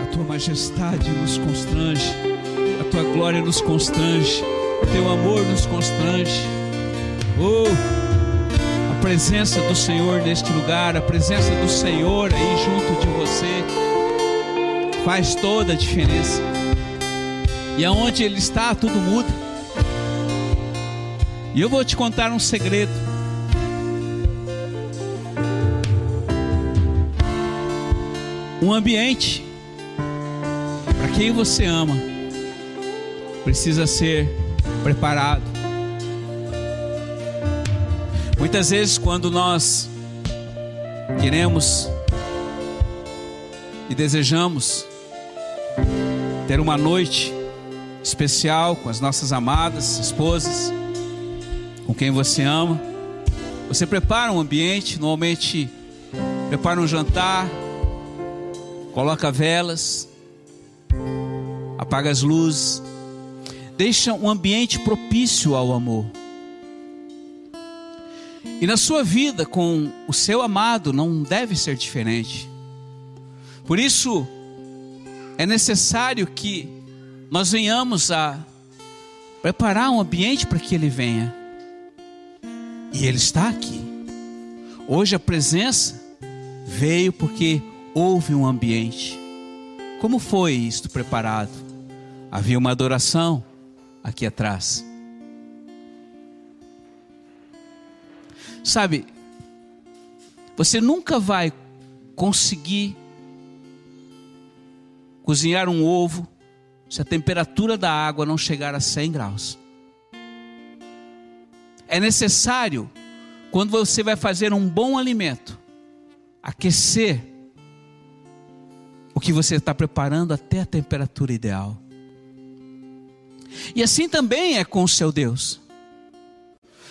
A tua majestade nos constrange, a tua glória nos constrange, o teu amor nos constrange. Oh, a presença do Senhor neste lugar, a presença do Senhor aí junto de você, faz toda a diferença. E aonde Ele está, tudo muda. E eu vou te contar um segredo. Um ambiente quem você ama precisa ser preparado. Muitas vezes, quando nós queremos e desejamos ter uma noite especial com as nossas amadas esposas, com quem você ama, você prepara um ambiente, normalmente prepara um jantar, coloca velas, apaga as luzes, deixa um ambiente propício ao amor. E na sua vida com o seu amado não deve ser diferente. Por isso, é necessário que nós venhamos a preparar um ambiente para que ele venha. E ele está aqui. Hoje a presença veio porque houve um ambiente. Como foi isto preparado? Havia uma adoração aqui atrás. Sabe, você nunca vai conseguir cozinhar um ovo se a temperatura da água não chegar a 100 graus. É necessário, quando você vai fazer um bom alimento, aquecer o que você está preparando até a temperatura ideal. E assim também é com o seu Deus.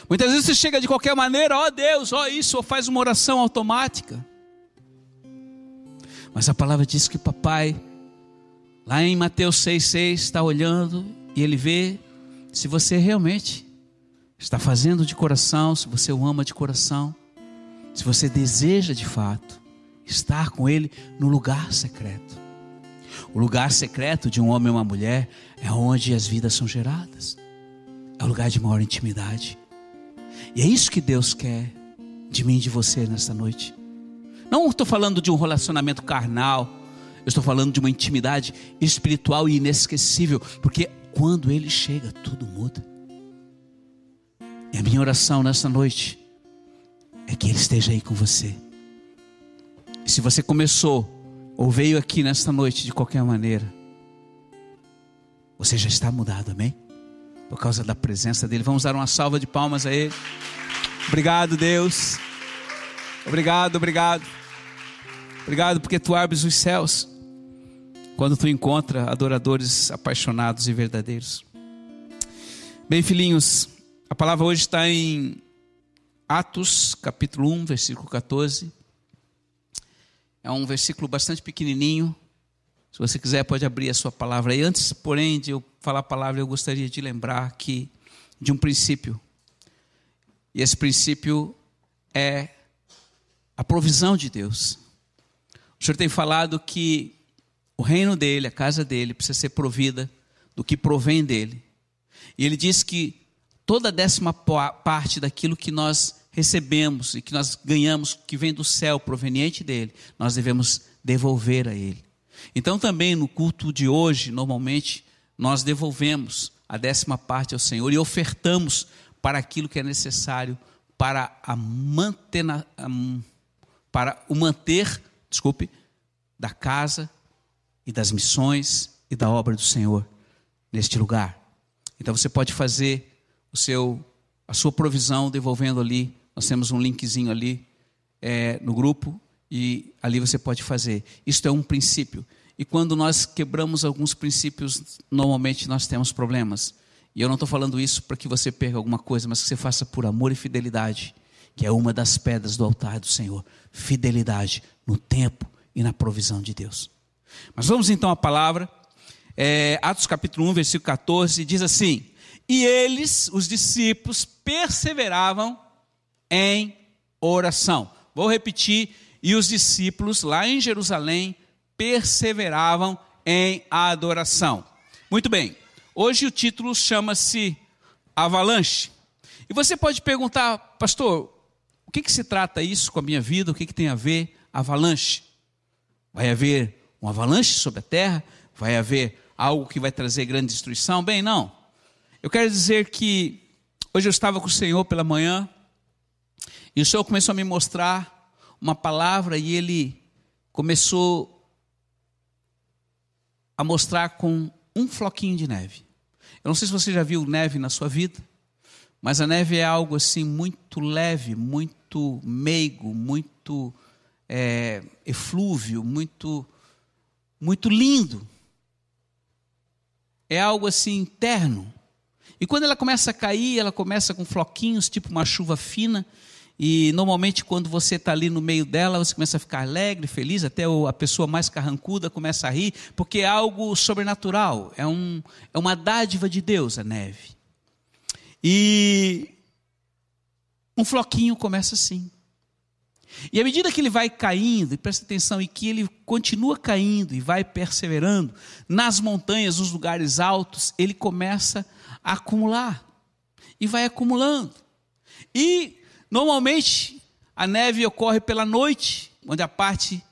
Muitas vezes você chega de qualquer maneira, ó oh Deus, ó oh isso, ou faz uma oração automática. Mas a palavra diz que papai, lá em Mateus 6,6, está olhando e ele vê se você realmente está fazendo de coração, se você o ama de coração, se você deseja de fato estar com Ele no lugar secreto. O lugar secreto de um homem ou uma mulher é onde as vidas são geradas, é o lugar de maior intimidade. E é isso que Deus quer de mim e de você nesta noite. Não estou falando de um relacionamento carnal, eu estou falando de uma intimidade espiritual e inesquecível, porque quando Ele chega, tudo muda. E a minha oração nesta noite é que Ele esteja aí com você se você começou ou veio aqui nesta noite de qualquer maneira, você já está mudado, amém? Por causa da presença dele. Vamos dar uma salva de palmas a ele. Obrigado, Deus. Obrigado, obrigado. Obrigado porque tu abres os céus quando tu encontra adoradores apaixonados e verdadeiros. Bem, filhinhos, a palavra hoje está em Atos, capítulo 1, versículo 14. É um versículo bastante pequenininho. Se você quiser, pode abrir a sua palavra. E antes, porém, de eu falar a palavra, eu gostaria de lembrar aqui de um princípio. E esse princípio é a provisão de Deus. O Senhor tem falado que o reino dele, a casa dele, precisa ser provida do que provém dele. E ele diz que toda décima parte daquilo que nós recebemos e que nós ganhamos, que vem do céu, proveniente dele, nós devemos devolver a ele. Então, também no culto de hoje, normalmente, nós devolvemos a décima parte ao Senhor e ofertamos para aquilo que é necessário para, a manter, para o manter, desculpe, da casa e das missões e da obra do Senhor neste lugar. Então você pode fazer o seu a sua provisão devolvendo ali nós temos um linkzinho ali é, no grupo e ali você pode fazer. Isto é um princípio. E quando nós quebramos alguns princípios, normalmente nós temos problemas. E eu não estou falando isso para que você perca alguma coisa, mas que você faça por amor e fidelidade, que é uma das pedras do altar do Senhor. Fidelidade no tempo e na provisão de Deus. Mas vamos então à palavra. É, Atos capítulo 1, versículo 14, diz assim: E eles, os discípulos, perseveravam em oração. Vou repetir. E os discípulos lá em Jerusalém perseveravam em adoração. Muito bem, hoje o título chama-se Avalanche. E você pode perguntar, pastor, o que, que se trata isso com a minha vida? O que, que tem a ver avalanche? Vai haver um avalanche sobre a terra? Vai haver algo que vai trazer grande destruição? Bem, não. Eu quero dizer que hoje eu estava com o Senhor pela manhã e o Senhor começou a me mostrar uma palavra e ele começou a mostrar com um floquinho de neve. Eu não sei se você já viu neve na sua vida, mas a neve é algo assim muito leve, muito meigo, muito é, eflúvio, muito, muito lindo. É algo assim interno. E quando ela começa a cair, ela começa com floquinhos, tipo uma chuva fina, e normalmente, quando você está ali no meio dela, você começa a ficar alegre, feliz, até a pessoa mais carrancuda começa a rir, porque é algo sobrenatural, é, um, é uma dádiva de Deus a neve. E um floquinho começa assim. E à medida que ele vai caindo, e presta atenção, e que ele continua caindo e vai perseverando, nas montanhas, nos lugares altos, ele começa a acumular. E vai acumulando. E Normalmente, a neve ocorre pela noite, onde a parte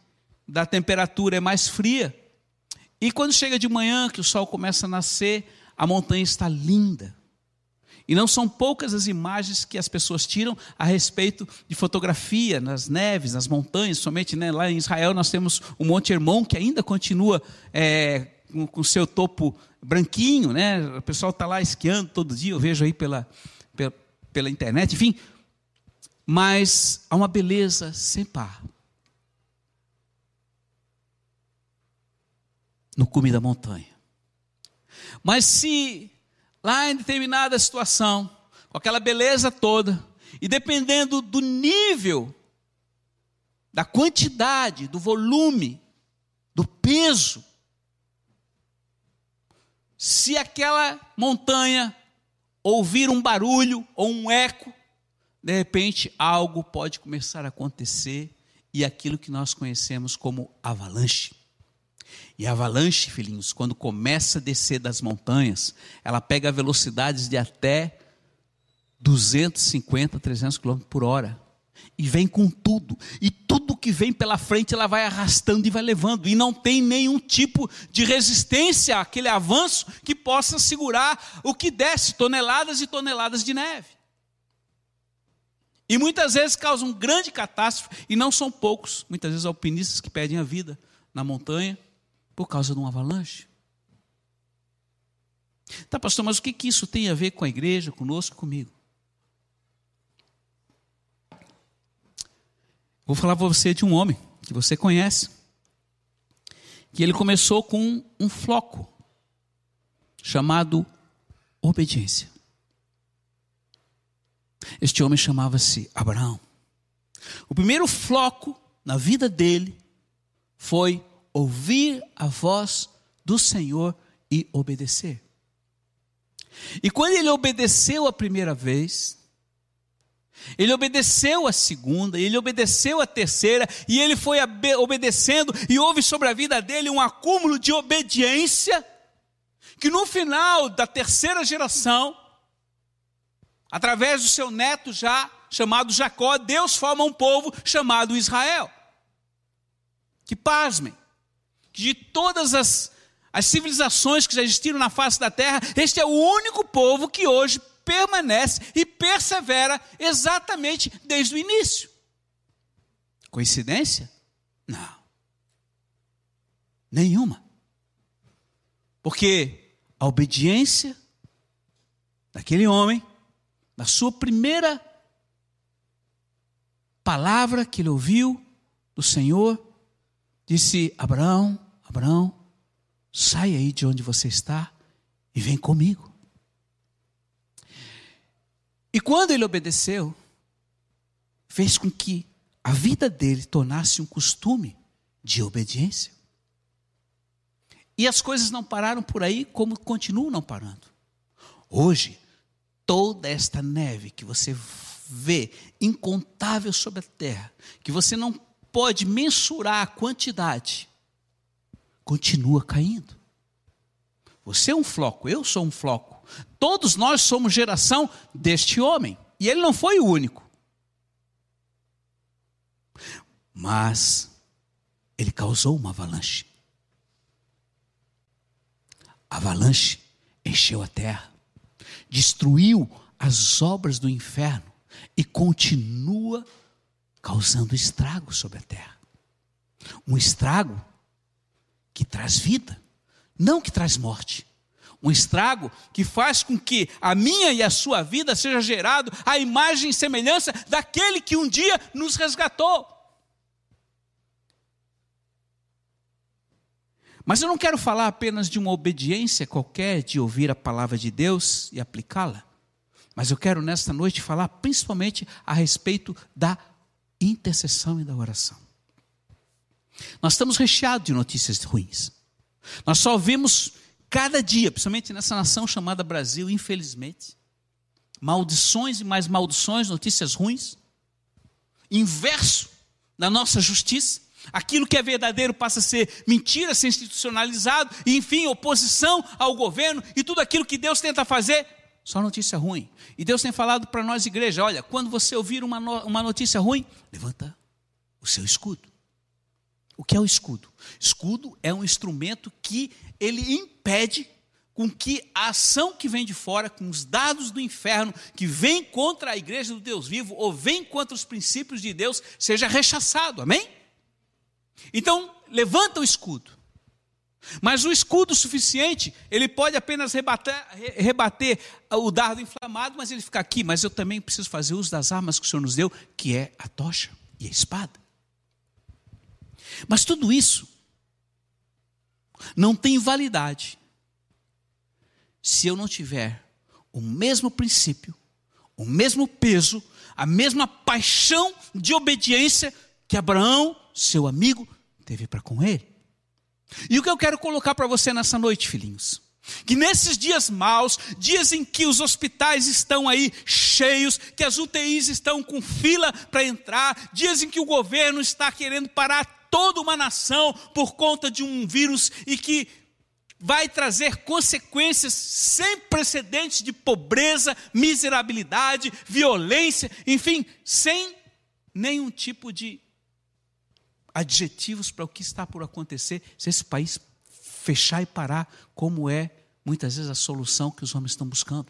da temperatura é mais fria. E quando chega de manhã, que o sol começa a nascer, a montanha está linda. E não são poucas as imagens que as pessoas tiram a respeito de fotografia nas neves, nas montanhas. Somente né, lá em Israel nós temos o Monte Hermon, que ainda continua é, com o seu topo branquinho. Né? O pessoal está lá esquiando todo dia, eu vejo aí pela, pela, pela internet. Enfim, mas há uma beleza sem par. No cume da montanha. Mas se lá em determinada situação, com aquela beleza toda, e dependendo do nível, da quantidade, do volume, do peso, se aquela montanha ouvir um barulho ou um eco, de repente algo pode começar a acontecer e aquilo que nós conhecemos como avalanche. E avalanche, filhinhos, quando começa a descer das montanhas, ela pega velocidades de até 250, 300 km por hora. E vem com tudo. E tudo que vem pela frente ela vai arrastando e vai levando. E não tem nenhum tipo de resistência àquele avanço que possa segurar o que desce toneladas e toneladas de neve. E muitas vezes causam grande catástrofe, e não são poucos, muitas vezes alpinistas que perdem a vida na montanha por causa de um avalanche. Tá, pastor, mas o que, que isso tem a ver com a igreja, conosco, comigo? Vou falar para você de um homem que você conhece, que ele começou com um floco chamado obediência. Este homem chamava-se Abraão. O primeiro floco na vida dele foi ouvir a voz do Senhor e obedecer. E quando ele obedeceu a primeira vez, ele obedeceu a segunda, ele obedeceu a terceira, e ele foi obedecendo, e houve sobre a vida dele um acúmulo de obediência, que no final da terceira geração, Através do seu neto já chamado Jacó, Deus forma um povo chamado Israel. Que pasmem, que de todas as, as civilizações que já existiram na face da terra, este é o único povo que hoje permanece e persevera exatamente desde o início. Coincidência? Não. Nenhuma. Porque a obediência daquele homem na sua primeira palavra que ele ouviu do Senhor, disse: Abraão, Abraão, sai aí de onde você está e vem comigo. E quando ele obedeceu, fez com que a vida dele tornasse um costume de obediência. E as coisas não pararam por aí, como continuam não parando. Hoje, toda esta neve que você vê incontável sobre a terra, que você não pode mensurar a quantidade, continua caindo. Você é um floco, eu sou um floco. Todos nós somos geração deste homem. E ele não foi o único. Mas ele causou uma avalanche. A avalanche encheu a terra, destruiu as obras do inferno e continua causando estrago sobre a terra. Um estrago que traz vida, não que traz morte. Um estrago que faz com que a minha e a sua vida seja gerado à imagem e semelhança daquele que um dia nos resgatou. Mas eu não quero falar apenas de uma obediência qualquer, de ouvir a palavra de Deus e aplicá-la. Mas eu quero nesta noite falar principalmente a respeito da intercessão e da oração. Nós estamos recheados de notícias ruins. Nós só ouvimos cada dia, principalmente nessa nação chamada Brasil, infelizmente, maldições e mais maldições, notícias ruins, inverso da nossa justiça. Aquilo que é verdadeiro passa a ser mentira, ser institucionalizado, e enfim, oposição ao governo e tudo aquilo que Deus tenta fazer, só notícia ruim. E Deus tem falado para nós, igreja: olha, quando você ouvir uma, no, uma notícia ruim, levanta o seu escudo. O que é o escudo? Escudo é um instrumento que ele impede com que a ação que vem de fora, com os dados do inferno, que vem contra a igreja do Deus vivo, ou vem contra os princípios de Deus, seja rechaçado. Amém? Então, levanta o escudo. Mas o escudo suficiente, ele pode apenas rebater, rebater, o dardo inflamado, mas ele fica aqui. Mas eu também preciso fazer uso das armas que o Senhor nos deu, que é a tocha e a espada. Mas tudo isso não tem validade se eu não tiver o mesmo princípio, o mesmo peso, a mesma paixão de obediência que Abraão, seu amigo, teve para com ele. E o que eu quero colocar para você nessa noite, filhinhos? Que nesses dias maus, dias em que os hospitais estão aí cheios, que as UTIs estão com fila para entrar, dias em que o governo está querendo parar toda uma nação por conta de um vírus e que vai trazer consequências sem precedentes de pobreza, miserabilidade, violência, enfim, sem nenhum tipo de adjetivos para o que está por acontecer se esse país fechar e parar, como é muitas vezes a solução que os homens estão buscando.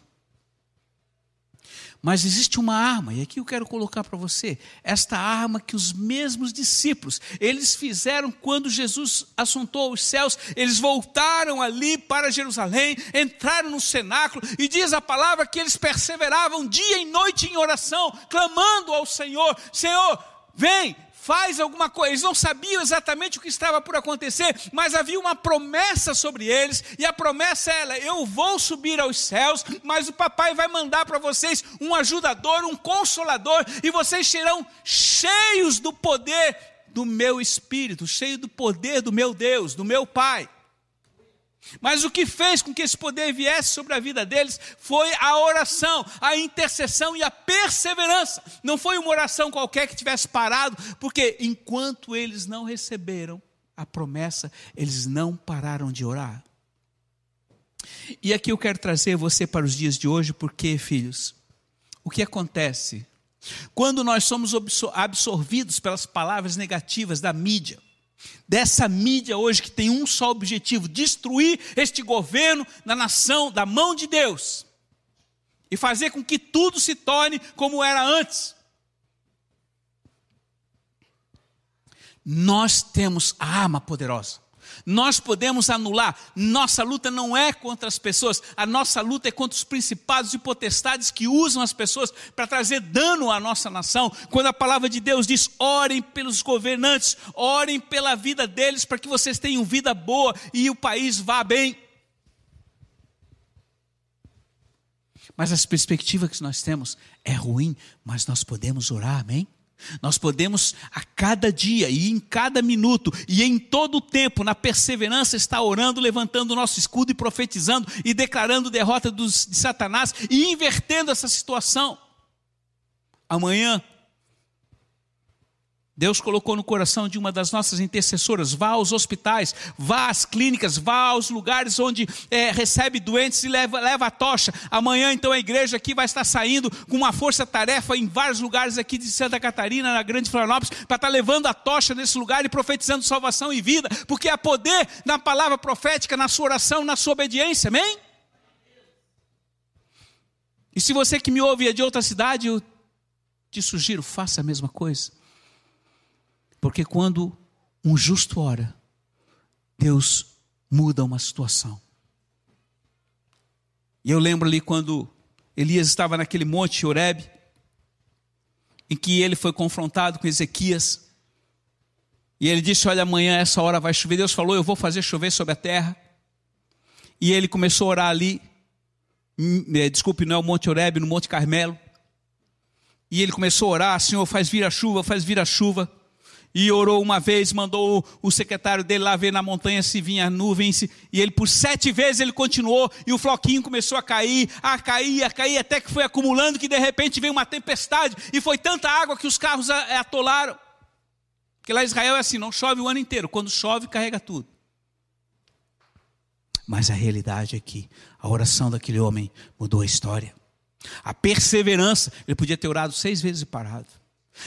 Mas existe uma arma, e aqui eu quero colocar para você, esta arma que os mesmos discípulos, eles fizeram quando Jesus assuntou os céus, eles voltaram ali para Jerusalém, entraram no cenáculo, e diz a palavra que eles perseveravam dia e noite em oração, clamando ao Senhor: Senhor, vem, faz alguma coisa. Eles não sabiam exatamente o que estava por acontecer, mas havia uma promessa sobre eles, e a promessa era: eu vou subir aos céus, mas o papai vai mandar para vocês um ajudador, um consolador, e vocês serão cheios do poder do meu espírito, cheios do poder do meu Deus, do meu Pai. Mas o que fez com que esse poder viesse sobre a vida deles foi a oração, a intercessão e a perseverança. Não foi uma oração qualquer que tivesse parado, porque enquanto eles não receberam a promessa, eles não pararam de orar. E aqui eu quero trazer você para os dias de hoje, porque, filhos, o que acontece quando nós somos absorvidos pelas palavras negativas da mídia? Dessa mídia hoje que tem um só objetivo: destruir este governo da nação, da mão de Deus, e fazer com que tudo se torne como era antes. Nós temos a arma poderosa nós podemos anular. Nossa luta não é contra as pessoas, a nossa luta é contra os principados e potestades que usam as pessoas para trazer dano à nossa nação. Quando a palavra de Deus diz: orem pelos governantes, orem pela vida deles, para que vocês tenham vida boa e o país vá bem. Mas as perspectivas que nós temos é ruim, mas nós podemos orar, amém? Nós podemos a cada dia e em cada minuto e em todo o tempo, na perseverança, estar orando, levantando o nosso escudo e profetizando e declarando derrota dos, de Satanás e invertendo essa situação. Amanhã, Deus colocou no coração de uma das nossas intercessoras: vá aos hospitais, vá às clínicas, vá aos lugares onde é, recebe doentes e leva, leva a tocha. Amanhã, então, a igreja aqui vai estar saindo com uma força-tarefa em vários lugares aqui de Santa Catarina, na Grande Florianópolis, para estar levando a tocha nesse lugar e profetizando salvação e vida, porque há poder na palavra profética, na sua oração, na sua obediência, amém? E se você que me ouve é de outra cidade, eu te sugiro, faça a mesma coisa. Porque quando um justo ora, Deus muda uma situação. E eu lembro ali quando Elias estava naquele monte Horeb, em que ele foi confrontado com Ezequias, e ele disse: Olha, amanhã essa hora vai chover. Deus falou: Eu vou fazer chover sobre a terra. E ele começou a orar ali, hum, é, desculpe, não é o Monte Horeb, no Monte Carmelo. E ele começou a orar: Senhor, faz vir a chuva, faz vir a chuva e orou uma vez, mandou o secretário dele lá ver na montanha se vinha nuvens, e ele por sete vezes ele continuou, e o floquinho começou a cair, a cair, a cair, até que foi acumulando, que de repente veio uma tempestade, e foi tanta água que os carros atolaram. Porque lá em Israel é assim, não chove o ano inteiro, quando chove carrega tudo. Mas a realidade é que a oração daquele homem mudou a história. A perseverança, ele podia ter orado seis vezes e parado.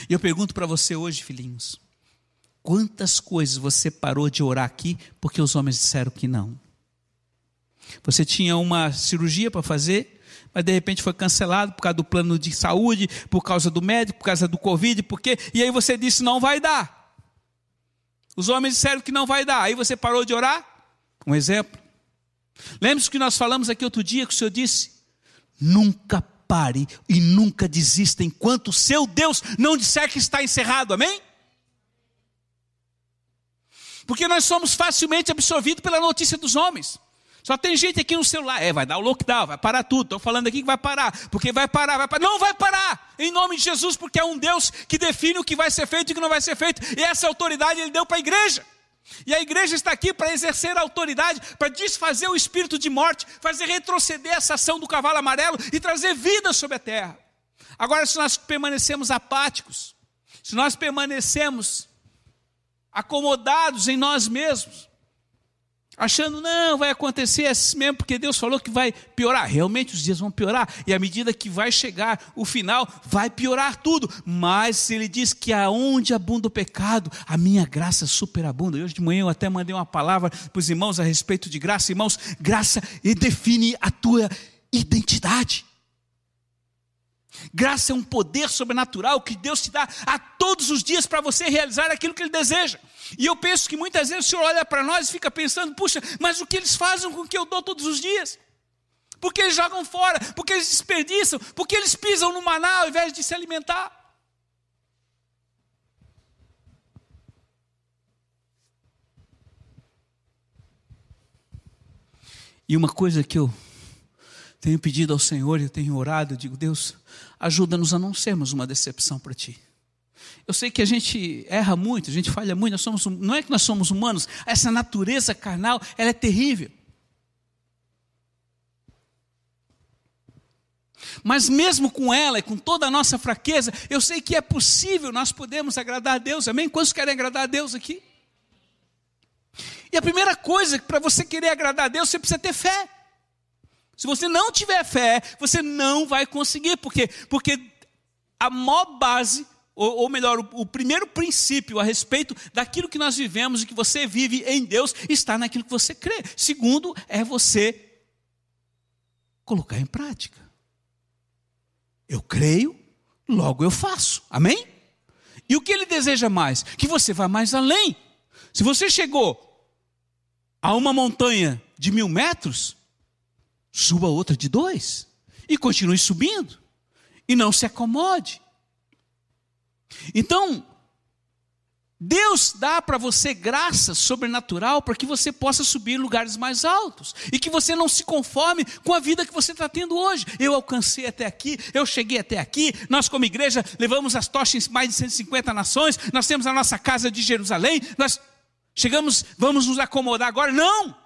E eu pergunto para você hoje, filhinhos, Quantas coisas você parou de orar aqui porque os homens disseram que não? Você tinha uma cirurgia para fazer, mas de repente foi cancelado por causa do plano de saúde, por causa do médico, por causa do Covid, porque e aí você disse não vai dar. Os homens disseram que não vai dar, aí você parou de orar? Um exemplo. Lembre-se que nós falamos aqui outro dia que o Senhor disse: nunca pare e nunca desista enquanto o seu Deus não disser que está encerrado, amém? Porque nós somos facilmente absorvidos pela notícia dos homens. Só tem gente aqui no celular, é, vai dar o lockdown, vai parar tudo. Estou falando aqui que vai parar, porque vai parar, vai parar. Não vai parar, em nome de Jesus, porque é um Deus que define o que vai ser feito e o que não vai ser feito. E essa autoridade ele deu para a igreja. E a igreja está aqui para exercer a autoridade, para desfazer o espírito de morte, fazer retroceder essa ação do cavalo amarelo e trazer vida sobre a terra. Agora, se nós permanecemos apáticos, se nós permanecemos acomodados em nós mesmos, achando, não, vai acontecer assim mesmo, porque Deus falou que vai piorar. Realmente os dias vão piorar, e à medida que vai chegar o final, vai piorar tudo. Mas Ele diz que aonde abunda o pecado, a minha graça superabunda. E hoje de manhã eu até mandei uma palavra para os irmãos a respeito de graça. Irmãos, graça define a tua identidade. Graça é um poder sobrenatural que Deus te dá a todos os dias para você realizar aquilo que Ele deseja. E eu penso que muitas vezes o Senhor olha para nós e fica pensando: puxa, mas o que eles fazem com o que eu dou todos os dias? Porque eles jogam fora, porque eles desperdiçam, porque eles pisam no maná ao invés de se alimentar. E uma coisa que eu tenho pedido ao Senhor, eu tenho orado, eu digo, Deus, ajuda-nos a não sermos uma decepção para Ti. Eu sei que a gente erra muito, a gente falha muito, nós somos, não é que nós somos humanos, essa natureza carnal, ela é terrível. Mas mesmo com ela e com toda a nossa fraqueza, eu sei que é possível nós podemos agradar a Deus, amém? Quantos querem agradar a Deus aqui? E a primeira coisa, para você querer agradar a Deus, você precisa ter fé. Se você não tiver fé, você não vai conseguir. Por quê? Porque a maior base, ou, ou melhor, o, o, primeiro princípio a respeito daquilo que nós vivemos e que você vive em Deus está naquilo que você crê. Segundo, é você colocar em prática. Eu creio, logo eu faço. Amém? E o que ele deseja mais? Que você vá mais além. Se você chegou a uma montanha de mil metros, suba outra de dois e continue subindo e não se acomode. Então, Deus dá para você graça sobrenatural para que você possa subir lugares mais altos e que você não se conforme com a vida que você está tendo hoje. Eu alcancei até aqui, eu cheguei até aqui. Nós, como igreja, levamos as tochas em mais de 150 nações. Nós temos a nossa casa de Jerusalém. Nós chegamos, vamos nos acomodar agora? Não!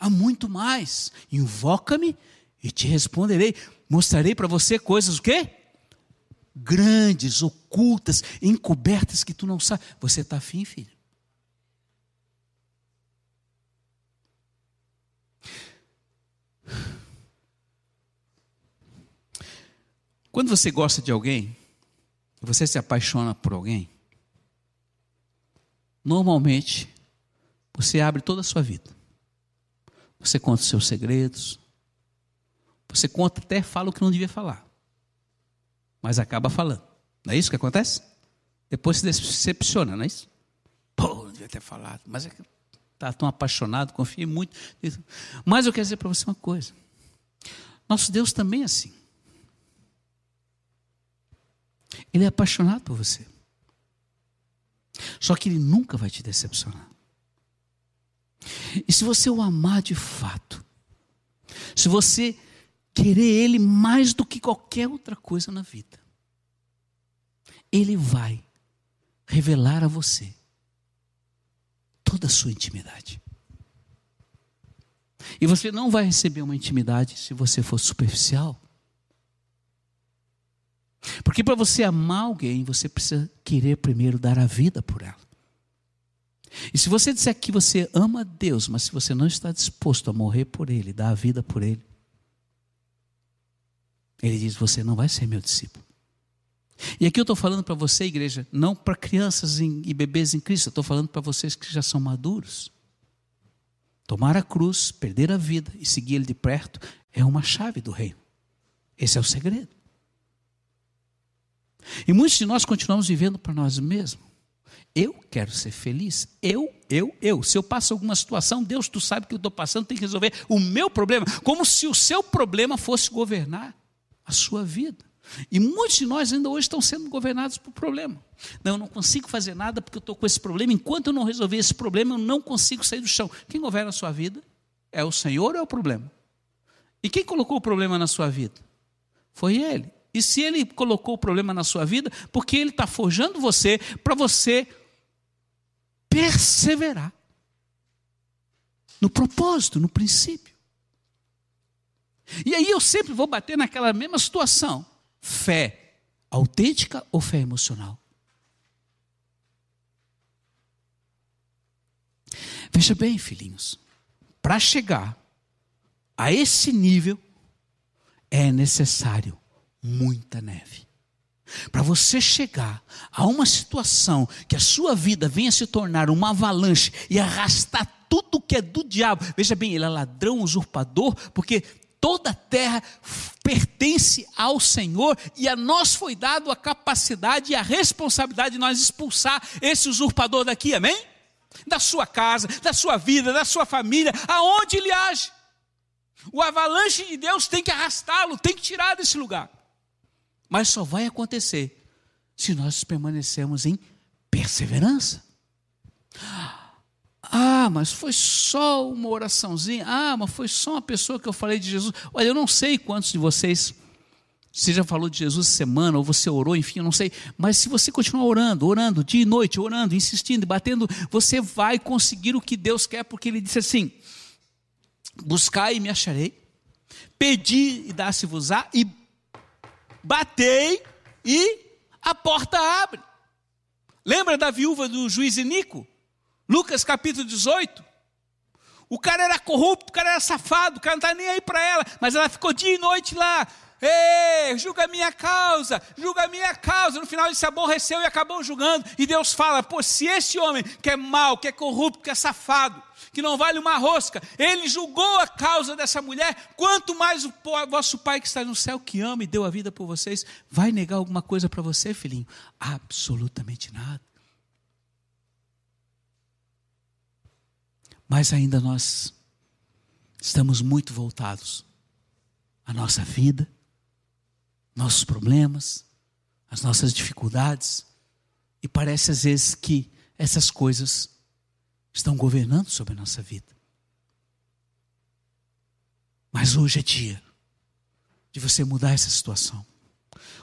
Há muito mais. Invoca-me e te responderei. Mostrarei para você coisas o quê? grandes, ocultas, encobertas que tu não sabe. Você está afim, filho? Quando você gosta de alguém, você se apaixona por alguém, normalmente você abre toda a sua vida. Você conta os seus segredos. Você conta até fala o que não devia falar. Mas acaba falando. Não é isso que acontece? Depois se decepciona, não é isso? Pô, não devia ter falado. Mas é que está tão apaixonado, confia muito. Mas eu quero dizer para você uma coisa. Nosso Deus também é assim. Ele é apaixonado por você. Só que ele nunca vai te decepcionar. E se você o amar de fato, se você querer ele mais do que qualquer outra coisa na vida, ele vai revelar a você toda a sua intimidade. E você não vai receber uma intimidade se você for superficial. Porque para você amar alguém, você precisa querer primeiro dar a vida por ela. E se você disser que você ama Deus, mas se você não está disposto a morrer por Ele, dar a vida por Ele, Ele diz: Você não vai ser meu discípulo. E aqui eu estou falando para você, igreja, não para crianças e bebês em Cristo, eu estou falando para vocês que já são maduros. Tomar a cruz, perder a vida e seguir Ele de perto é uma chave do reino. Esse é o segredo. E muitos de nós continuamos vivendo para nós mesmos. Eu quero ser feliz. Eu, eu, eu. Se eu passo alguma situação, Deus, tu sabe que eu estou passando, tem que resolver o meu problema. Como se o seu problema fosse governar a sua vida. E muitos de nós ainda hoje estão sendo governados por problema. Não, eu não consigo fazer nada porque eu estou com esse problema. Enquanto eu não resolver esse problema, eu não consigo sair do chão. Quem governa a sua vida? É o Senhor ou é o problema? E quem colocou o problema na sua vida? Foi Ele. E se Ele colocou o problema na sua vida, porque Ele está forjando você para você perseverar no propósito, no princípio. E aí eu sempre vou bater naquela mesma situação: fé autêntica ou fé emocional? Veja bem, filhinhos, para chegar a esse nível é necessário muita neve. Para você chegar a uma situação que a sua vida venha se tornar uma avalanche e arrastar tudo que é do diabo. Veja bem, ele é ladrão, usurpador, porque toda a terra pertence ao Senhor e a nós foi dado a capacidade e a responsabilidade de nós expulsar esse usurpador daqui, amém? Da sua casa, da sua vida, da sua família, aonde ele age. O avalanche de Deus tem que arrastá-lo, tem que tirar desse lugar. Mas só vai acontecer se nós permanecermos em perseverança. Ah, mas foi só uma oraçãozinha. Ah, mas foi só uma pessoa que eu falei de Jesus. Olha, eu não sei quantos de vocês você já falou de Jesus semana, ou você orou, enfim, eu não sei. Mas se você continuar orando, orando, dia e noite, orando, insistindo, batendo, você vai conseguir o que Deus quer, porque Ele disse assim: buscai e me acharei, pedi e dá-se-vos-á, e batei e a porta abre. Lembra da viúva do juiz Inico? Lucas capítulo 18. O cara era corrupto, o cara era safado, o cara não está nem aí para ela, mas ela ficou dia e noite lá. Ei, julga a minha causa, julga a minha causa. No final ele se aborreceu e acabou julgando. E Deus fala: pô, se esse homem que é mau, que é corrupto, que é safado, que não vale uma rosca, ele julgou a causa dessa mulher, quanto mais o vosso Pai que está no céu, que ama e deu a vida por vocês, vai negar alguma coisa para você, filhinho? Absolutamente nada. Mas ainda nós estamos muito voltados à nossa vida, nossos problemas, as nossas dificuldades, e parece às vezes que essas coisas estão governando sobre a nossa vida. Mas hoje é dia de você mudar essa situação.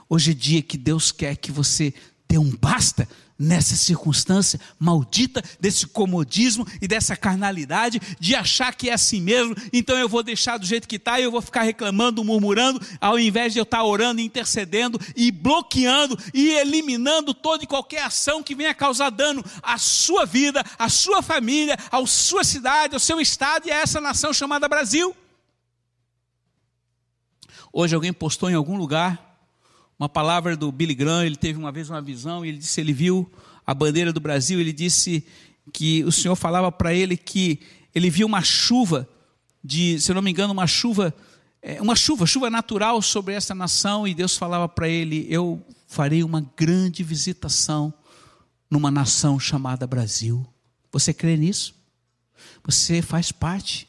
Hoje é dia que Deus quer que você dê um basta nessa circunstância maldita desse comodismo e dessa carnalidade de achar que é assim mesmo, então eu vou deixar do jeito que está e eu vou ficar reclamando, murmurando, ao invés de eu estar orando, intercedendo e bloqueando e eliminando toda e qualquer ação que venha causar dano à sua vida, à sua família, à sua cidade, ao seu estado e a essa nação chamada Brasil. Hoje alguém postou em algum lugar uma palavra do Billy Graham, ele teve uma vez uma visão e ele disse, ele viu a bandeira do Brasil, ele disse que o Senhor falava para ele que ele viu uma chuva de, se não me engano, uma chuva, é, uma chuva, chuva natural sobre essa nação e Deus falava para ele, eu farei uma grande visitação numa nação chamada Brasil. Você crê nisso? Você faz parte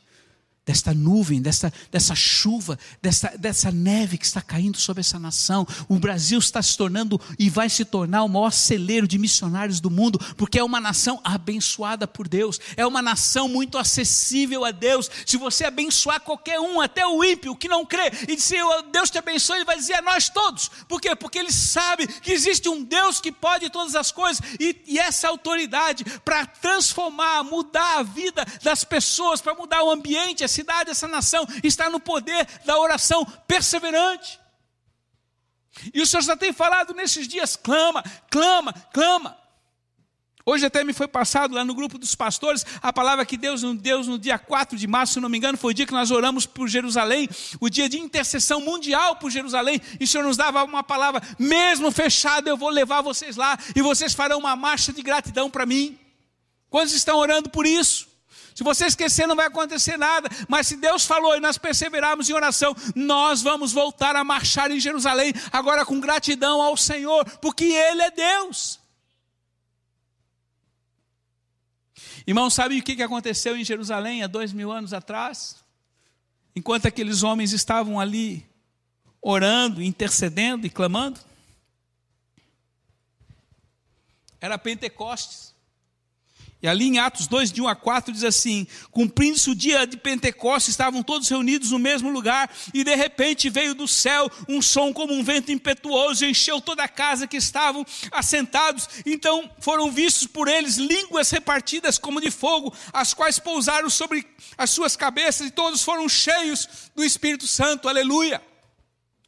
desta nuvem, dessa, dessa chuva, dessa, dessa neve que está caindo sobre essa nação. O Brasil está se tornando e vai se tornar o maior celeiro de missionários do mundo, porque é uma nação abençoada por Deus, é uma nação muito acessível a Deus. Se você abençoar qualquer um, até o ímpio que não crê, e dizer Deus te abençoe, ele vai dizer a nós todos. Por quê? Porque ele sabe que existe um Deus que pode todas as coisas e, e essa autoridade para transformar, mudar a vida das pessoas, para mudar o ambiente, a cidade, essa nação, está no poder da oração perseverante. E o Senhor já tem falado nesses dias: clama, clama, clama. Hoje até me foi passado lá no grupo dos pastores a palavra que Deus nos deu no dia 4 de março, se não me engano, foi o dia que nós oramos por Jerusalém, o dia de intercessão mundial por Jerusalém, e o Senhor nos dava uma palavra, mesmo fechado, eu vou levar vocês lá, e vocês farão uma marcha de gratidão para mim. Quantos estão orando por isso? Se você esquecer, não vai acontecer nada. Mas se Deus falou e nós perseverarmos em oração, nós vamos voltar a marchar em Jerusalém, agora com gratidão ao Senhor, porque Ele é Deus. Irmão, sabe o que aconteceu em Jerusalém há dois mil anos atrás? Enquanto aqueles homens estavam ali orando, intercedendo e clamando? Era Pentecostes. E ali em Atos 2, de 1 a 4, diz assim: Cumprindo-se o dia de Pentecostes, estavam todos reunidos no mesmo lugar, e de repente veio do céu um som como um vento impetuoso, e encheu toda a casa que estavam assentados. Então foram vistos por eles línguas repartidas como de fogo, as quais pousaram sobre as suas cabeças, e todos foram cheios do Espírito Santo. Aleluia.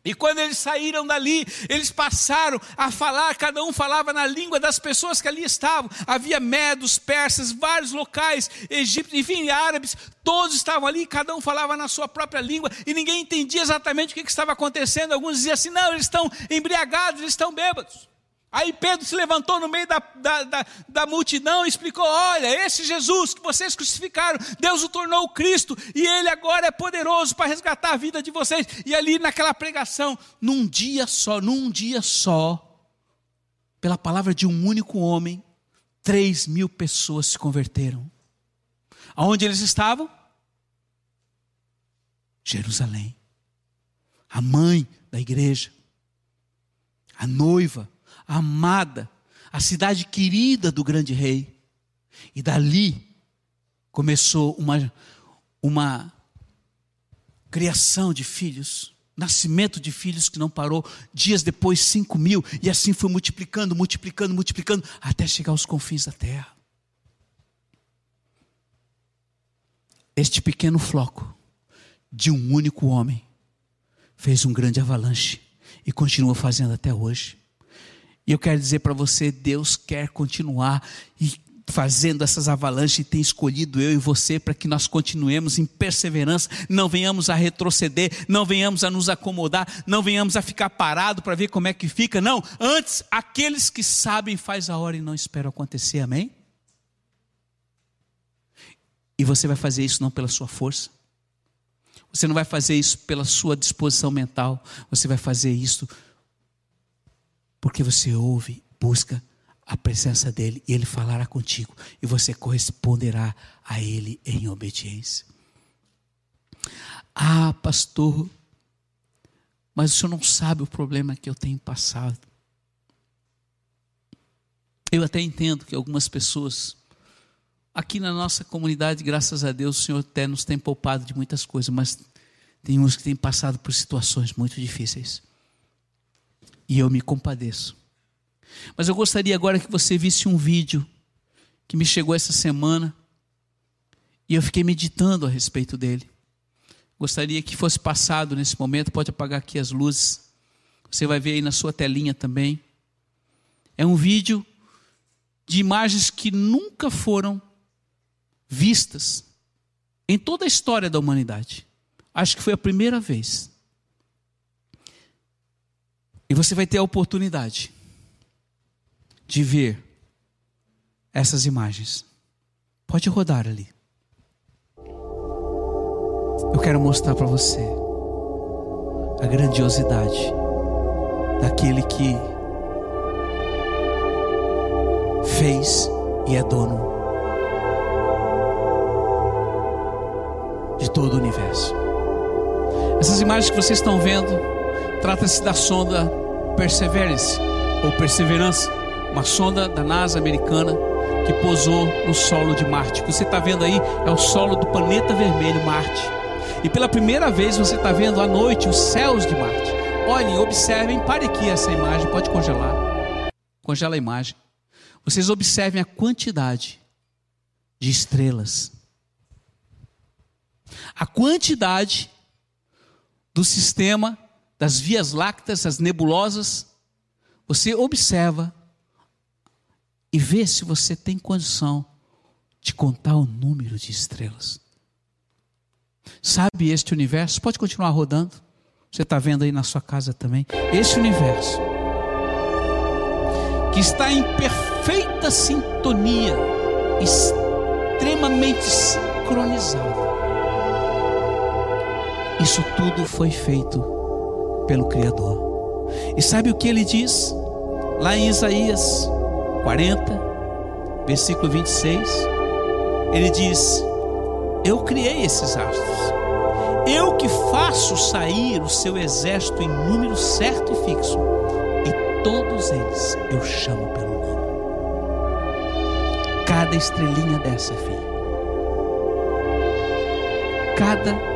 E quando eles saíram dali, eles passaram a falar, cada um falava na língua das pessoas que ali estavam. Havia medos, persas, vários locais, egípcios, enfim, árabes, todos estavam ali, cada um falava na sua própria língua, e ninguém entendia exatamente o que estava acontecendo. Alguns diziam assim: não, eles estão embriagados, eles estão bêbados. Aí Pedro se levantou no meio da, da, da, da, multidão e explicou: Olha, esse Jesus que vocês crucificaram, Deus o tornou Cristo, e ele agora é poderoso para resgatar a vida de vocês. E ali naquela pregação, num dia só, num dia só, pela palavra de um único homem, três mil pessoas se converteram. Aonde eles estavam? Jerusalém. A mãe da igreja, a noiva amada, a cidade querida do grande rei. E dali começou uma, uma criação de filhos, nascimento de filhos que não parou, dias depois, cinco mil, e assim foi multiplicando, multiplicando, multiplicando, até chegar aos confins da terra. Este pequeno floco de um único homem fez um grande avalanche e continua fazendo até hoje. E eu quero dizer para você: Deus quer continuar e fazendo essas avalanches e tem escolhido eu e você para que nós continuemos em perseverança, não venhamos a retroceder, não venhamos a nos acomodar, não venhamos a ficar parado para ver como é que fica, não. Antes, aqueles que sabem faz a hora e não esperam acontecer, amém? E você vai fazer isso não pela sua força, você não vai fazer isso pela sua disposição mental, você vai fazer isso porque você ouve, busca a presença dele e ele falará contigo e você corresponderá a ele em obediência. Ah, pastor, mas o senhor não sabe o problema que eu tenho passado. Eu até entendo que algumas pessoas, aqui na nossa comunidade, graças a Deus, o Senhor até nos tem poupado de muitas coisas, mas tem uns que têm passado por situações muito difíceis. E eu me compadeço. Mas eu gostaria agora que você visse um vídeo que me chegou essa semana e eu fiquei meditando a respeito dele. Gostaria que fosse passado nesse momento, pode apagar aqui as luzes. Você vai ver aí na sua telinha também. É um vídeo de imagens que nunca foram vistas em toda a história da humanidade. Acho que foi a primeira vez. E você vai ter a oportunidade de ver essas imagens. Pode rodar ali. Eu quero mostrar para você a grandiosidade daquele que fez e é dono de todo o universo. Essas imagens que vocês estão vendo, trata-se da sonda Perseverance ou Perseverança, uma sonda da NASA americana que pousou no solo de Marte. O que você está vendo aí é o solo do planeta vermelho Marte. E pela primeira vez você está vendo à noite os céus de Marte. Olhem, observem, pare aqui essa imagem, pode congelar. Congela a imagem. Vocês observem a quantidade de estrelas. A quantidade do sistema das vias lácteas, as nebulosas. Você observa e vê se você tem condição de contar o número de estrelas. Sabe este universo? Pode continuar rodando. Você está vendo aí na sua casa também. Este universo que está em perfeita sintonia, extremamente sincronizado. Isso tudo foi feito pelo Criador. E sabe o que ele diz? Lá em Isaías 40, versículo 26, ele diz: eu criei esses astros. Eu que faço sair o seu exército em número certo e fixo. E todos eles eu chamo pelo nome. Cada estrelinha dessa, filho. Cada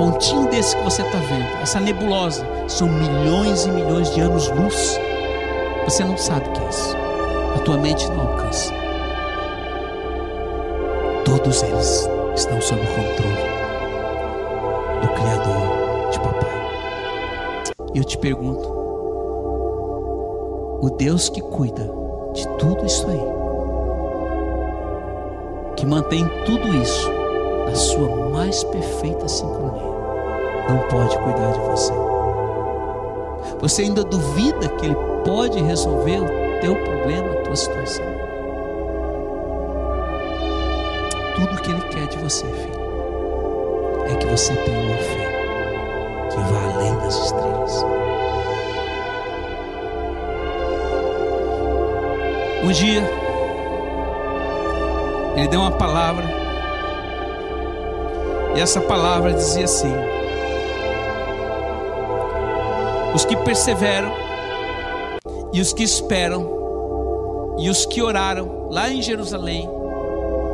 pontinho desse que você está vendo, essa nebulosa, são milhões e milhões de anos-luz. Você não sabe o que é isso. A tua mente não alcança. Todos eles estão sob o controle do Criador de papai. E eu te pergunto: o Deus que cuida de tudo isso aí, que mantém tudo isso na sua mais perfeita sincronia, não pode cuidar de você? Você ainda duvida que Ele pode resolver o teu problema, a tua situação? Tudo que Ele quer de você, filho, é que você tenha uma fé que vá além das estrelas. Um dia, Ele deu uma palavra, e essa palavra dizia assim: Os que perseveram, e os que esperam, e os que oraram lá em Jerusalém,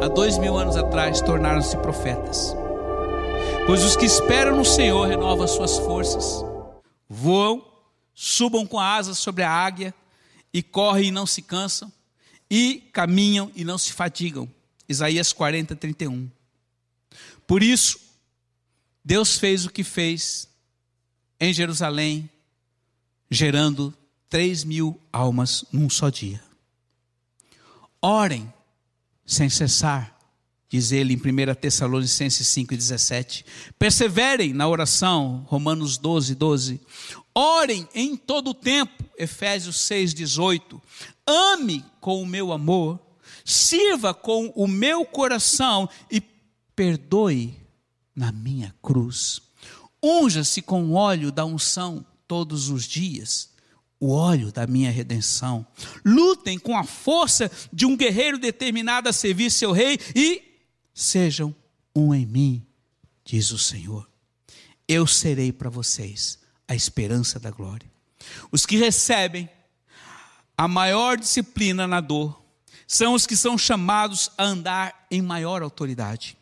há dois mil anos atrás, tornaram-se profetas. Pois os que esperam no Senhor renovam suas forças, voam, subam com asas sobre a águia, e correm e não se cansam, e caminham e não se fatigam. Isaías 40, 31. Por isso, Deus fez o que fez em Jerusalém, gerando três mil almas num só dia. Orem sem cessar, diz ele em 1 Tessalonicenses 5,17. Perseverem na oração, Romanos 12, 12. Orem em todo o tempo, Efésios 6, 18. Ame com o meu amor, sirva com o meu coração e perdoe na minha cruz. Unja-se com óleo da unção todos os dias o óleo da minha redenção. Lutem com a força de um guerreiro determinado a servir seu rei e sejam um em mim, diz o Senhor. Eu serei para vocês a esperança da glória. Os que recebem a maior disciplina na dor são os que são chamados a andar em maior autoridade.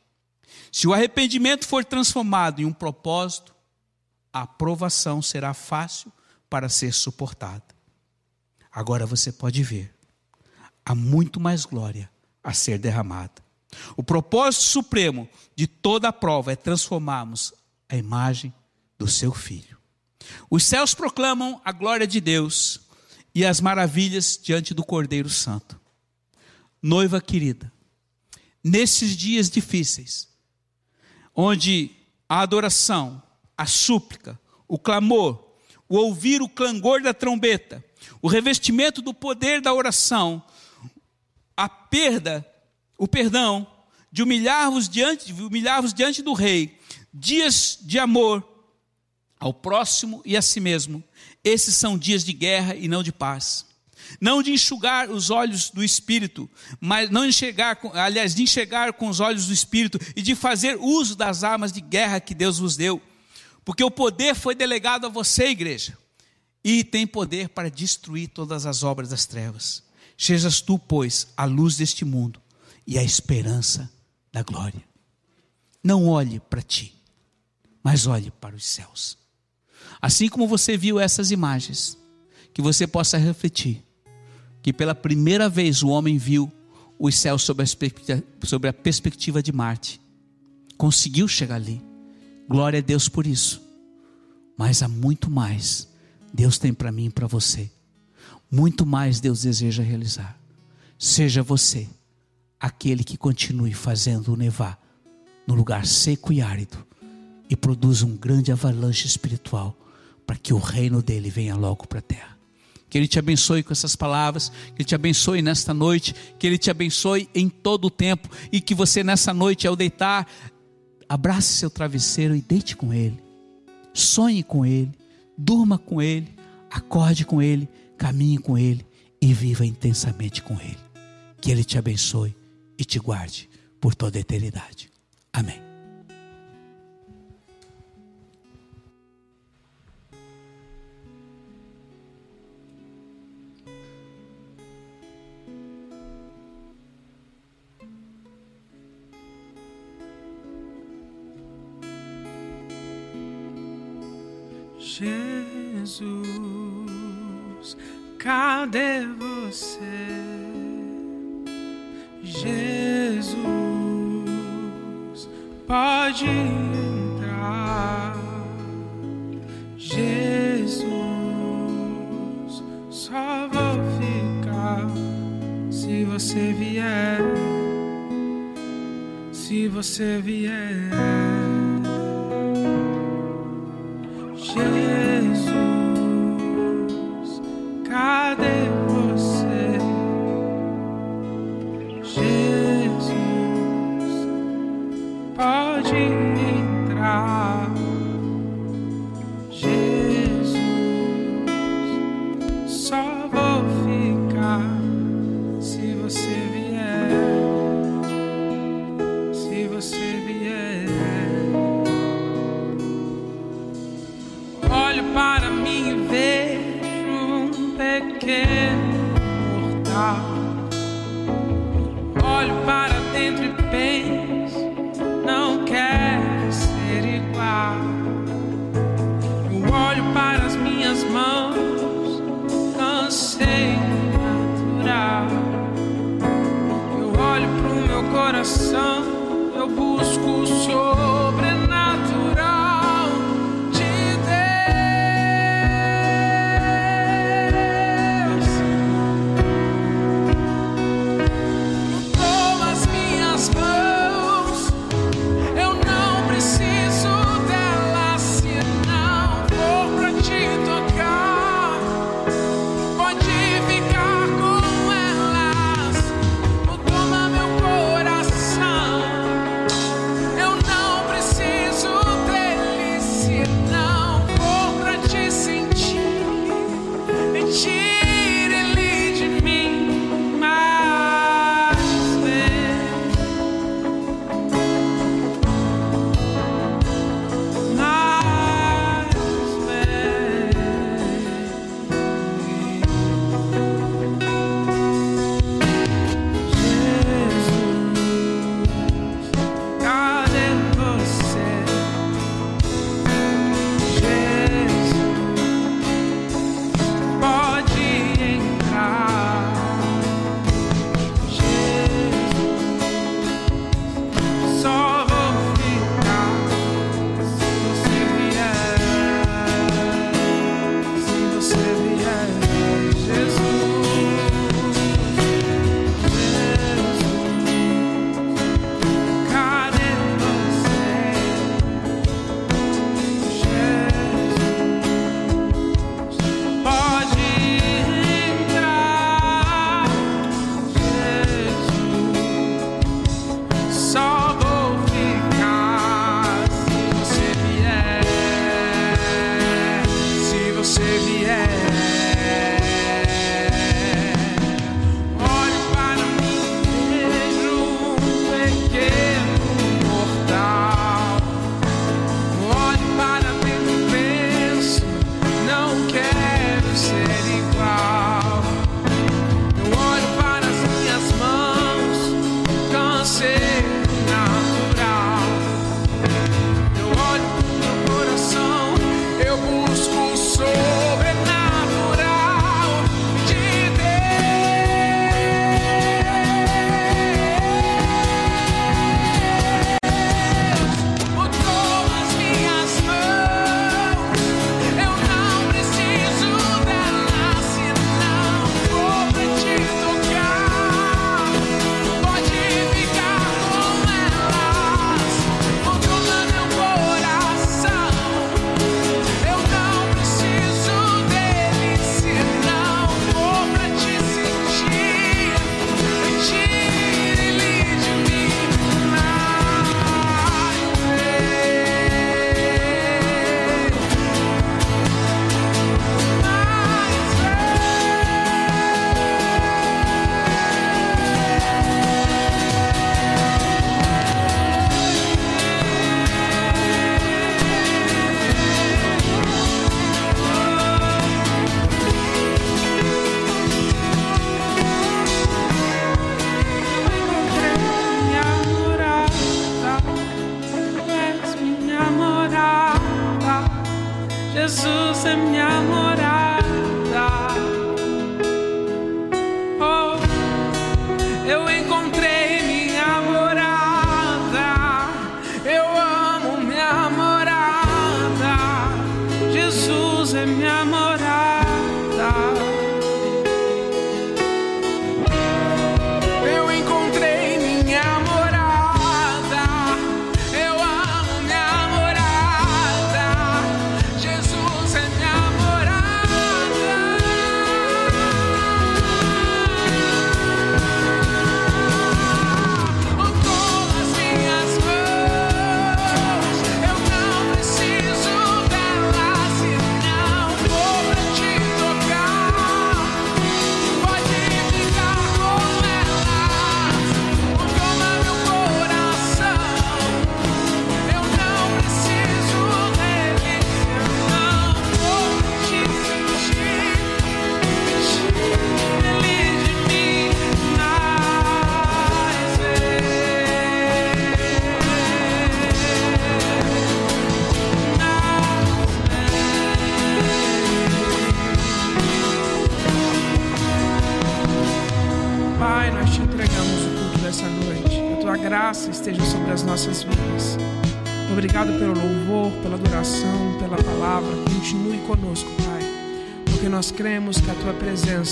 Se o arrependimento for transformado em um propósito, a aprovação será fácil para ser suportada. agora você pode ver. Há muito mais glória a ser derramada. O propósito supremo de toda a prova é transformarmos a imagem do seu filho. Os céus proclamam a glória de Deus e as maravilhas diante do Cordeiro Santo. Noiva querida, nesses dias difíceis, onde a adoração, a súplica, o clamor, o ouvir o clangor da trombeta, o revestimento do poder da oração, a perda, o perdão, de humilhar-vos diante, humilhar diante do rei, dias de amor ao próximo e a si mesmo. Esses são dias de guerra e não de paz. Não de enxugar os olhos do espírito, mas não enxergar, aliás, de enxergar com os olhos do espírito e de fazer uso das armas de guerra que Deus vos deu. Porque o poder foi delegado a você, igreja, e tem poder para destruir todas as obras das trevas. Sejas tu, pois, a luz deste mundo e a esperança da glória. Não olhe para ti, mas olhe para os céus. Assim como você viu essas imagens, que você possa refletir que pela primeira vez o homem viu os céus sob a, sobre a perspectiva de Marte. Conseguiu chegar ali. Glória a Deus por isso. Mas há muito mais Deus tem para mim e para você. Muito mais Deus deseja realizar. Seja você aquele que continue fazendo nevar no lugar seco e árido e produza um grande avalanche espiritual para que o reino dele venha logo para a terra. Que Ele te abençoe com essas palavras, que Ele te abençoe nesta noite, que Ele te abençoe em todo o tempo e que você nessa noite, ao deitar, abrace seu travesseiro e deite com Ele, sonhe com Ele, durma com Ele, acorde com Ele, caminhe com Ele e viva intensamente com Ele. Que Ele te abençoe e te guarde por toda a eternidade. Amém.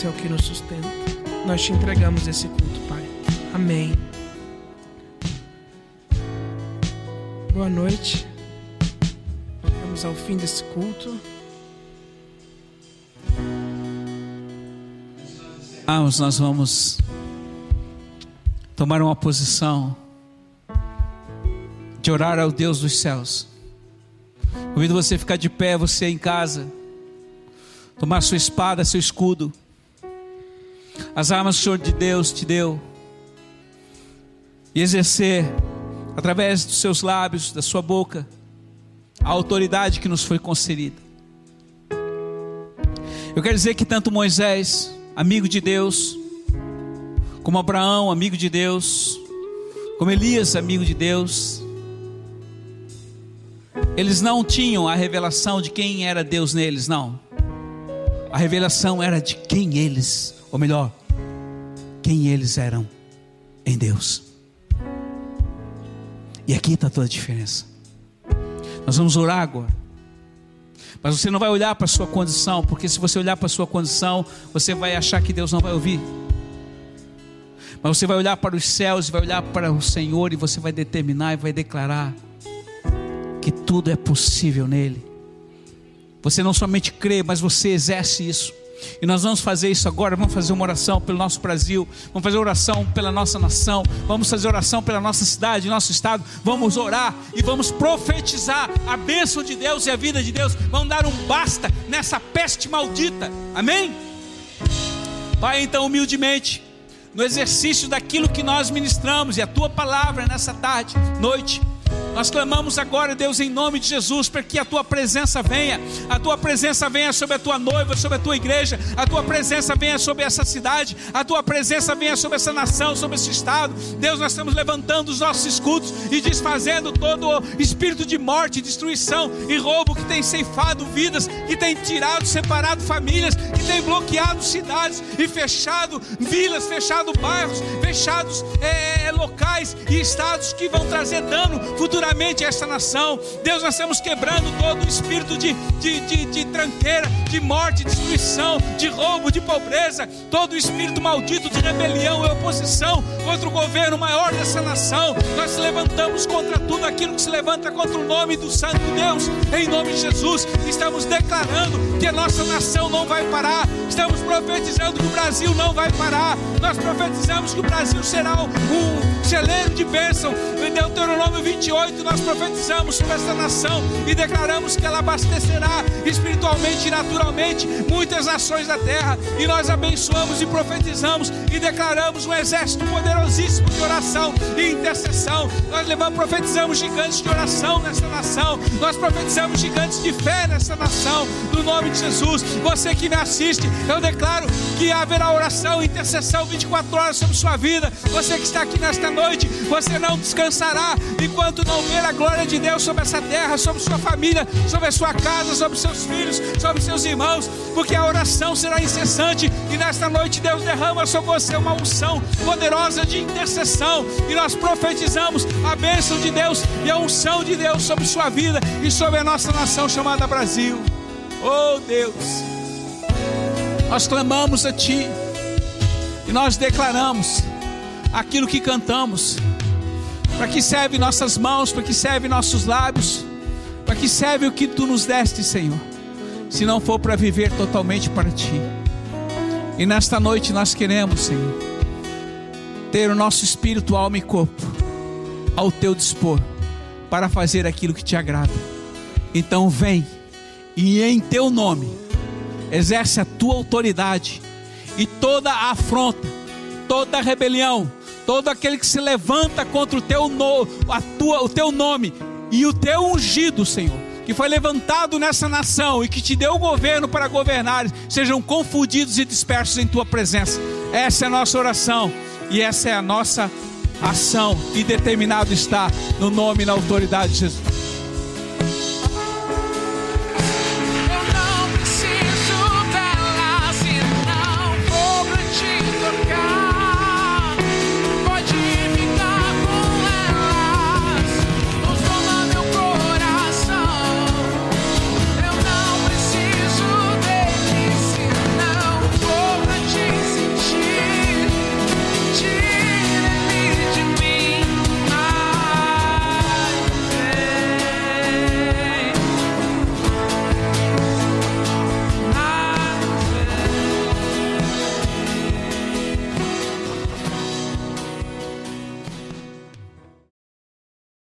É o que nos sustenta. Nós te entregamos esse culto, Pai. Amém. Boa noite. Chegamos ao fim desse culto. Irmãos, nós vamos tomar uma posição de orar ao Deus dos céus. Convido você a ficar de pé, você em casa, tomar sua espada, seu escudo, as armas que o Senhor de Deus te deu, e exercer, através dos seus lábios, da sua boca, a autoridade que nos foi concedida. Eu quero dizer que tanto Moisés, amigo de Deus, como Abraão, amigo de Deus, como Elias, amigo de Deus, eles não tinham a revelação de quem era Deus neles, não. A revelação era de quem eles, ou melhor, quem eles eram em Deus. E aqui está toda a diferença. Nós vamos orar agora. Mas você não vai olhar para a sua condição, porque se você olhar para a sua condição, você vai achar que Deus não vai ouvir. Mas você vai olhar para os céus vai olhar para o Senhor e você vai determinar e vai declarar que tudo é possível nele. Você não somente crê, mas você exerce isso. E nós vamos fazer isso agora. Vamos fazer uma oração pelo nosso Brasil. Vamos fazer oração pela nossa nação. Vamos fazer oração pela nossa cidade, nosso estado. Vamos orar e vamos profetizar a bênção de Deus e a vida de Deus. Vamos dar um basta nessa peste maldita. Amém? Pai, então, humildemente, no exercício daquilo que nós ministramos e a tua palavra nessa tarde, noite. Nós clamamos agora, Deus, em nome de Jesus, para que a tua presença venha, a tua presença venha sobre a tua noiva, sobre a tua igreja, a tua presença venha sobre essa cidade, a tua presença venha sobre essa nação, sobre esse estado. Deus, nós estamos levantando os nossos escudos e desfazendo todo o espírito de morte, destruição e roubo que tem ceifado vidas, que tem tirado, separado famílias, que tem bloqueado cidades e fechado vilas, fechado bairros, fechados eh, locais e estados que vão trazer dano futuramente a esta nação. Deus, nós estamos quebrando todo o espírito de, de, de, de tranqueira, de morte, destruição, de roubo, de pobreza, todo o espírito maldito de rebelião e oposição contra o governo maior dessa nação. Nós levantamos contra tudo aquilo que se levanta contra o nome do Santo Deus, em nome de Jesus. Estamos declarando que a nossa nação não vai parar, estamos profetizando que o Brasil não vai parar. Nós profetizamos que o Brasil será um, celeiro de bênção. Em Deuteronômio 28, nós profetizamos sobre essa nação e declaramos que ela abastecerá espiritualmente e naturalmente muitas nações da terra. E nós abençoamos e profetizamos e declaramos um exército poderosíssimo de oração e intercessão. Nós levamos, profetizamos gigantes de oração nessa nação. Nós profetizamos gigantes de fé nessa nação. No nome de Jesus, você que me assiste, eu declaro que haverá oração e intercessão 24 horas sobre sua vida. Você que está aqui nesta noite, você não descansará. Enquanto não ver a glória de Deus sobre essa terra, sobre sua família, sobre a sua casa, sobre seus filhos, sobre seus irmãos, porque a oração será incessante. E nesta noite Deus derrama sobre você uma unção poderosa de intercessão. E nós profetizamos a bênção de Deus e a unção de Deus sobre sua vida e sobre a nossa nação chamada Brasil. Oh Deus, nós clamamos a Ti e nós declaramos aquilo que cantamos. Para que serve nossas mãos, para que serve nossos lábios, para que serve o que tu nos deste, Senhor. Se não for para viver totalmente para ti. E nesta noite nós queremos, Senhor, ter o nosso espírito, alma e corpo ao teu dispor para fazer aquilo que te agrada. Então vem e em teu nome exerce a tua autoridade e toda afronta, toda rebelião, todo aquele que se levanta contra o teu, no, a tua, o teu nome e o teu ungido, Senhor, que foi levantado nessa nação e que te deu o governo para governar, sejam confundidos e dispersos em tua presença. Essa é a nossa oração e essa é a nossa ação, e determinado está no nome e na autoridade de Jesus.